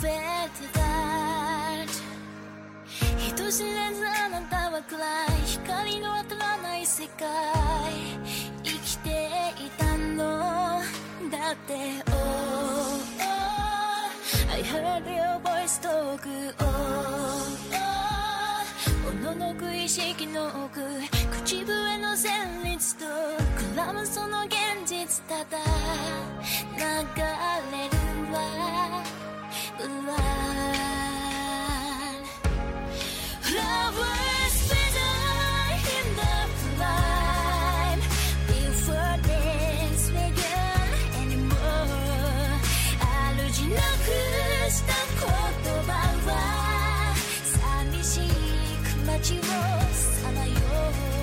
felt that. 人知れずあなたは暗い光の当たらない世界。生きていたのだって。Oh, oh I heard your voice talk. Oh, oh おののく意識の奥。口笛の旋律と。くらむその現実ただ流れるわ Blood Flowers better in the prime Before this began anymore 主なくした言葉は寂しく街をさまよう